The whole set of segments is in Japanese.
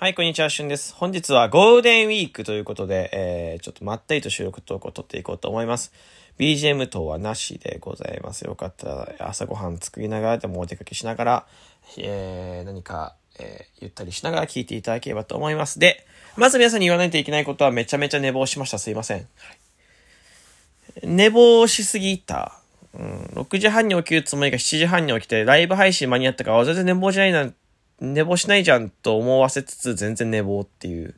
はい、こんにちは、しゅんです。本日はゴールデンウィークということで、えー、ちょっとまったりと収録投稿を撮っていこうと思います。BGM 等はなしでございます。よかったら朝ごはん作りながらでもお出かけしながら、えー、何か、えー、ゆったりしながら聞いていただければと思います。で、まず皆さんに言わないといけないことはめちゃめちゃ寝坊しました。すいません。はい、寝坊しすぎた。うん、6時半に起きるつもりが7時半に起きて、ライブ配信間に合ったから、全然寝坊じゃないな寝坊しないじゃんと思わせつつ全然寝坊っていう。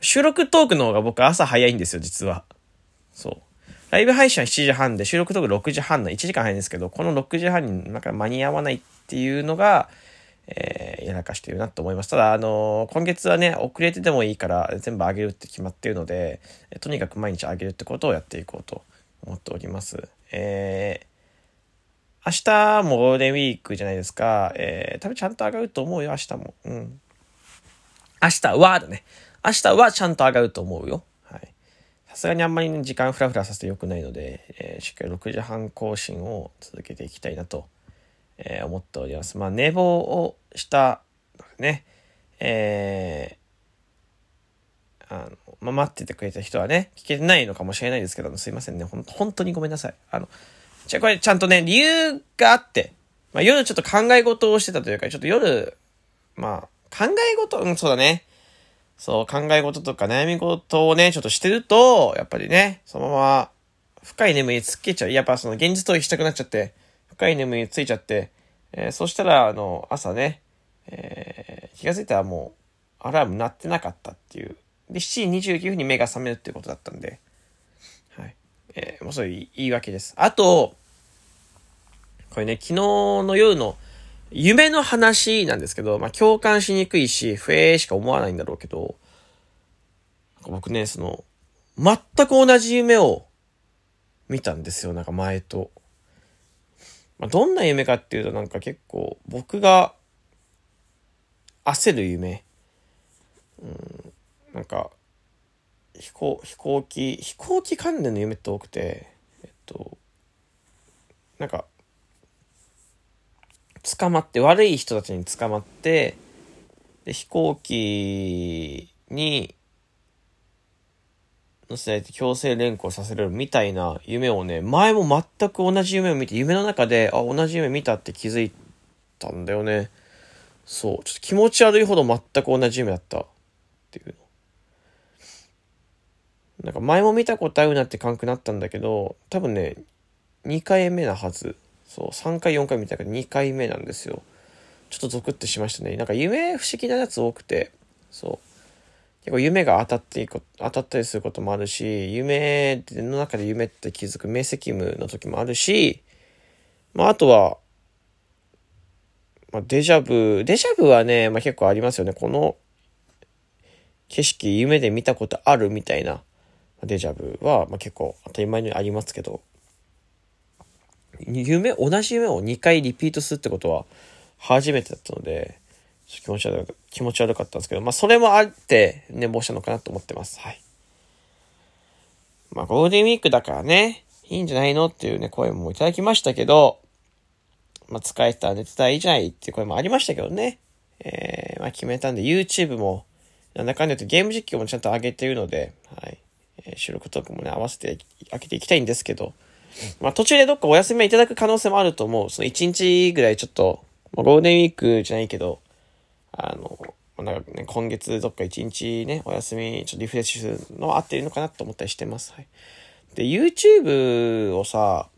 収録トークの方が僕朝早いんですよ、実は。そう。ライブ配信は7時半で収録トーク6時半の1時間早いんですけど、この6時半になんか間に合わないっていうのが、えー、やらかしてるなと思います。ただ、あのー、今月はね、遅れてでもいいから全部あげるって決まってるので、とにかく毎日あげるってことをやっていこうと思っております。えー明日もゴールデンウィークじゃないですか。えー、多分ちゃんと上がると思うよ、明日も。うん。明日はだね。明日はちゃんと上がると思うよ。はい。さすがにあんまり、ね、時間フラフラさせてよくないので、えー、しっかり6時半更新を続けていきたいなと、えー、思っております。まあ、寝坊をしたね、えー、あの、まあ、待っててくれた人はね、聞けてないのかもしれないですけども、すいませんね。ほん本当にごめんなさい。あの、じゃ、これちゃんとね、理由があって、まあ、夜ちょっと考え事をしてたというか、ちょっと夜、まあ、考え事、うん、そうだね。そう、考え事とか悩み事をね、ちょっとしてると、やっぱりね、そのまま、深い眠りつけちゃう。やっぱその現実逃避したくなっちゃって、深い眠りついちゃって、えー、そしたら、あの、朝ね、えー、気がついたらもう、アラーム鳴ってなかったっていう。で、7時29分に目が覚めるっていうことだったんで、はいえー、もうそういう言い訳です。あと、これね、昨日の夜の夢の話なんですけど、まあ共感しにくいし、不えしか思わないんだろうけど、僕ね、その、全く同じ夢を見たんですよ、なんか前と。まあ、どんな夢かっていうとなんか結構僕が焦る夢。うん、なんか飛行、飛行機、飛行機関連の夢って多くて、えっと、なんか、捕まって、悪い人たちに捕まって、で、飛行機に乗せられて強制連行させるみたいな夢をね、前も全く同じ夢を見て、夢の中で、あ、同じ夢見たって気づいたんだよね。そう。ちょっと気持ち悪いほど全く同じ夢だったっていうの。なんか前も見たことあるなって感覚になったんだけど、多分ね、2回目なはず。そう、3回4回見たけど2回目なんですよ。ちょっとゾクッとしましたね。なんか夢不思議なやつ多くて、そう。結構夢が当たっていく、当たったりすることもあるし、夢の中で夢って気づく明晰夢の時もあるし、まああとは、まあデジャブ、デジャブはね、まあ結構ありますよね。この景色夢で見たことあるみたいな。デジャブは、まあ、結構当たり前にありますけど、夢、同じ夢を2回リピートするってことは初めてだったので、気持ち悪い、気持ち悪かったんですけど、まあそれもあって寝坊したのかなと思ってます。はい。まあゴールデンウィークだからね、いいんじゃないのっていうね、声もいただきましたけど、まあ疲れたら寝てたらいいじゃないっていう声もありましたけどね。えー、まあ決めたんで YouTube も、なんだかんだ言ってゲーム実況もちゃんと上げてるので、はい。え収録トークもね、合わせて開けていきたいんですけど、まあ途中でどっかお休みいただく可能性もあると思う。その1日ぐらいちょっと、まあ、ゴールデンウィークじゃないけど、あの、なんかね、今月どっか1日ね、お休み、ちょっとリフレッシュするのは合ってるのかなと思ったりしてます。はい。で、YouTube をさ、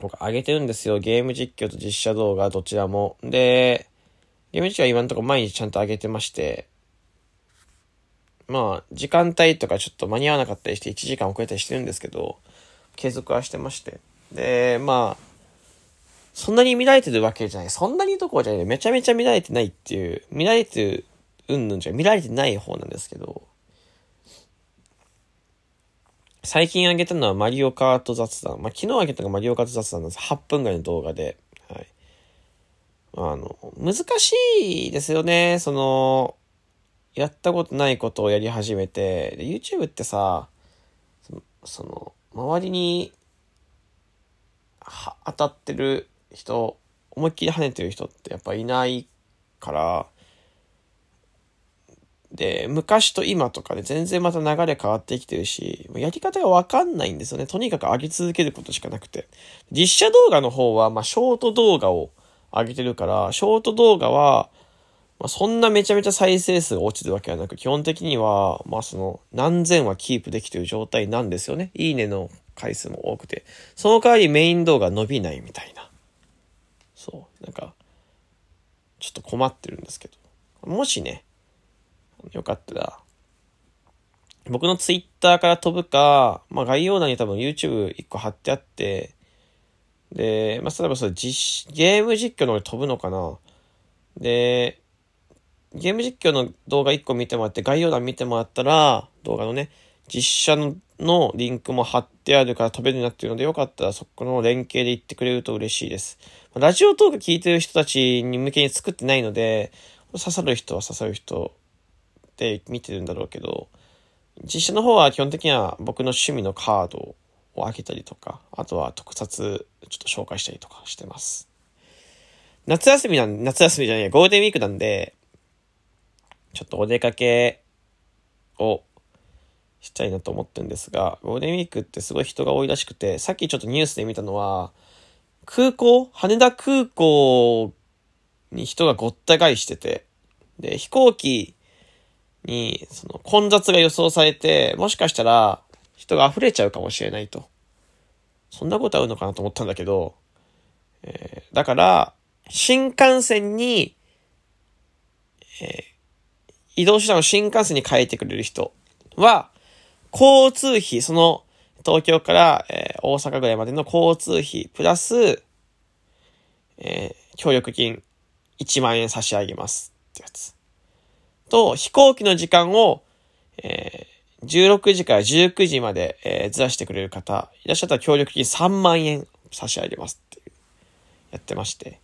僕上げてるんですよ。ゲーム実況と実写動画どちらも。で、ゲーム実況は今のところ毎日ちゃんと上げてまして、まあ、時間帯とかちょっと間に合わなかったりして1時間遅れたりしてるんですけど、継続はしてまして。で、まあ、そんなに見られてるわけじゃない。そんなにどころじゃない。めちゃめちゃ見られてないっていう、見られてる、うんぬんじゃ見られてない方なんですけど、最近あげたのはマリオカート雑談。まあ、昨日あげたのがマリオカート雑談なんです。8分ぐらいの動画で。はい。あの、難しいですよね。その、やったことないことをやり始めて、で YouTube ってさ、その、周りに、当たってる人、思いっきり跳ねてる人ってやっぱいないから、で、昔と今とかで全然また流れ変わってきてるし、やり方がわかんないんですよね。とにかく上げ続けることしかなくて。実写動画の方は、まあ、ショート動画を上げてるから、ショート動画は、まあ、そんなめちゃめちゃ再生数落ちるわけはなく、基本的には、まあ、その、何千はキープできてる状態なんですよね。いいねの回数も多くて。その代わりメイン動画伸びないみたいな。そう。なんか、ちょっと困ってるんですけど。もしね、よかったら、僕のツイッターから飛ぶか、まあ概要欄に多分 YouTube1 個貼ってあって、で、まあ例えばそれ実、ゲーム実況の方に飛ぶのかなで、ゲーム実況の動画1個見てもらって、概要欄見てもらったら、動画のね、実写のリンクも貼ってあるから飛べるようになってるので、よかったらそこの連携で行ってくれると嬉しいです。ラジオトーク聞いてる人たちに向けに作ってないので、刺さる人は刺さる人で見てるんだろうけど、実写の方は基本的には僕の趣味のカードを開けたりとか、あとは特撮ちょっと紹介したりとかしてます。夏休みなん、夏休みじゃない、ゴールデンウィークなんで、ちょっとお出かけをしたいなと思ってるんですが、ゴールデンウィークってすごい人が多いらしくて、さっきちょっとニュースで見たのは、空港羽田空港に人がごった返してて、で、飛行機に、その、混雑が予想されて、もしかしたら、人が溢れちゃうかもしれないと。そんなことあるのかなと思ったんだけど、えー、だから、新幹線に、えー、移動手段を新幹線に変えてくれる人は、交通費、その、東京から、えー、大阪ぐらいまでの交通費、プラス、えー、協力金1万円差し上げますってやつ。と、飛行機の時間を、えー、16時から19時まで、えー、ずらしてくれる方、いらっしゃったら協力金3万円差し上げますっていう、やってまして。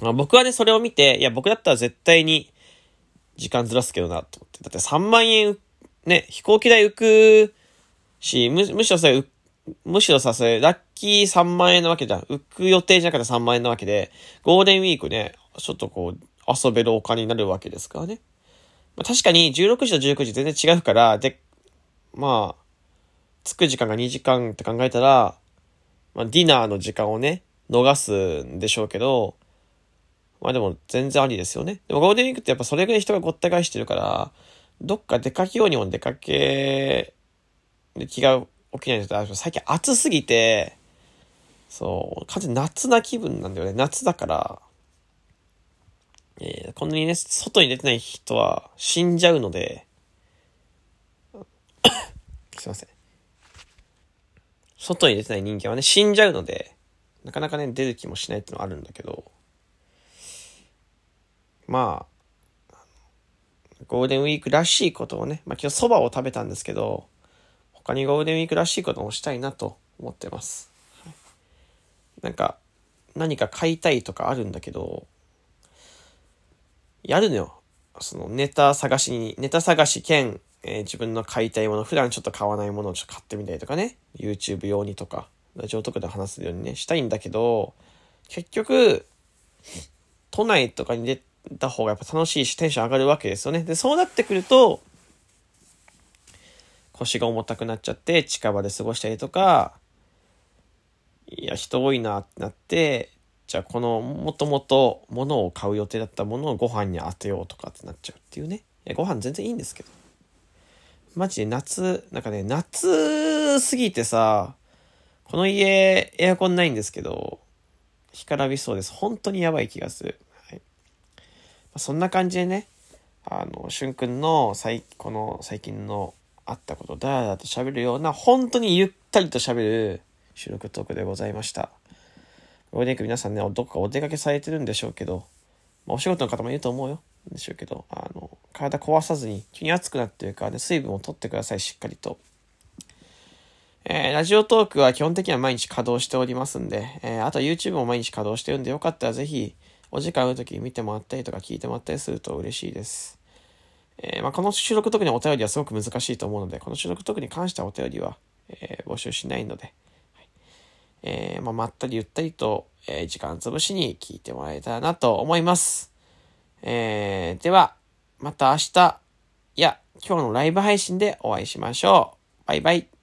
まあ僕はね、それを見て、いや、僕だったら絶対に時間ずらすけどな、と思って。だって3万円、ね、飛行機代浮くし、む、むしろそれ、むしろさ、それ、ラッキー3万円なわけじゃん。浮く予定じゃなくて3万円なわけで、ゴールデンウィークね、ちょっとこう、遊べるお金になるわけですからね。まあ、確かに16時と19時全然違うから、で、まあ、着く時間が2時間って考えたら、まあ、ディナーの時間をね、逃すんでしょうけど、まあでも全然ありですよね。でもゴールデンウィークってやっぱそれぐらい人がごった返してるから、どっか出かけようにも出かけ、で気が起きないんですけど、最近暑すぎて、そう、完全に夏な気分なんだよね。夏だから、えー、こんなにね、外に出てない人は死んじゃうので、すいません。外に出てない人間はね、死んじゃうので、なかなかね、出る気もしないっていうのはあるんだけど、まあ、ゴールデンウィークらしいことをね、まあ今日蕎麦を食べたんですけど、他にゴールデンウィークらしいこともしたいなと思ってます。はい、なんか、何か買いたいとかあるんだけど、やるのよ。そのネタ探しに、ネタ探し兼、えー、自分の買いたいもの、普段ちょっと買わないものをちょっと買ってみたりとかね、YouTube 用にとか、ラジオとかで話すようにね、したいんだけど、結局、都内とかに出た方がやっぱ楽しいし、テンション上がるわけですよね。で、そうなってくると、腰が重たくなっちゃって、近場で過ごしたりとか、いや、人多いなってなって、じゃあこのもともと物を買う予定だったものをご飯に当てようとかってなっちゃうっていうね。い、ご飯全然いいんですけど。マジで夏、なんかね、夏すぎてさ、この家エアコンないんですけど、干からびそうです。本当にやばい気がする。そんな感じでね、あの、しゅんくんの最、この最近のあったことだらだらと喋るような、本当にゆったりと喋る収録トークでございました。ゴールデンウィーク皆さんね、どこかお出かけされてるんでしょうけど、まあ、お仕事の方もいると思うよ。でしょうけど、あの、体壊さずに、急に暑くなってるからね、水分を取ってください、しっかりと。えー、ラジオトークは基本的には毎日稼働しておりますんで、えー、あと YouTube も毎日稼働してるんで、よかったらぜひ、お時間ある時に見てもらったりとか聞いてもらったりすると嬉しいです。えー、まあ、この収録特にお便りはすごく難しいと思うので、この収録特に関してはお便りは、え募集しないので、えー、まあ、まったりゆったりと、え、時間潰しに聞いてもらえたらなと思います。え、では、また明日、いや、今日のライブ配信でお会いしましょう。バイバイ。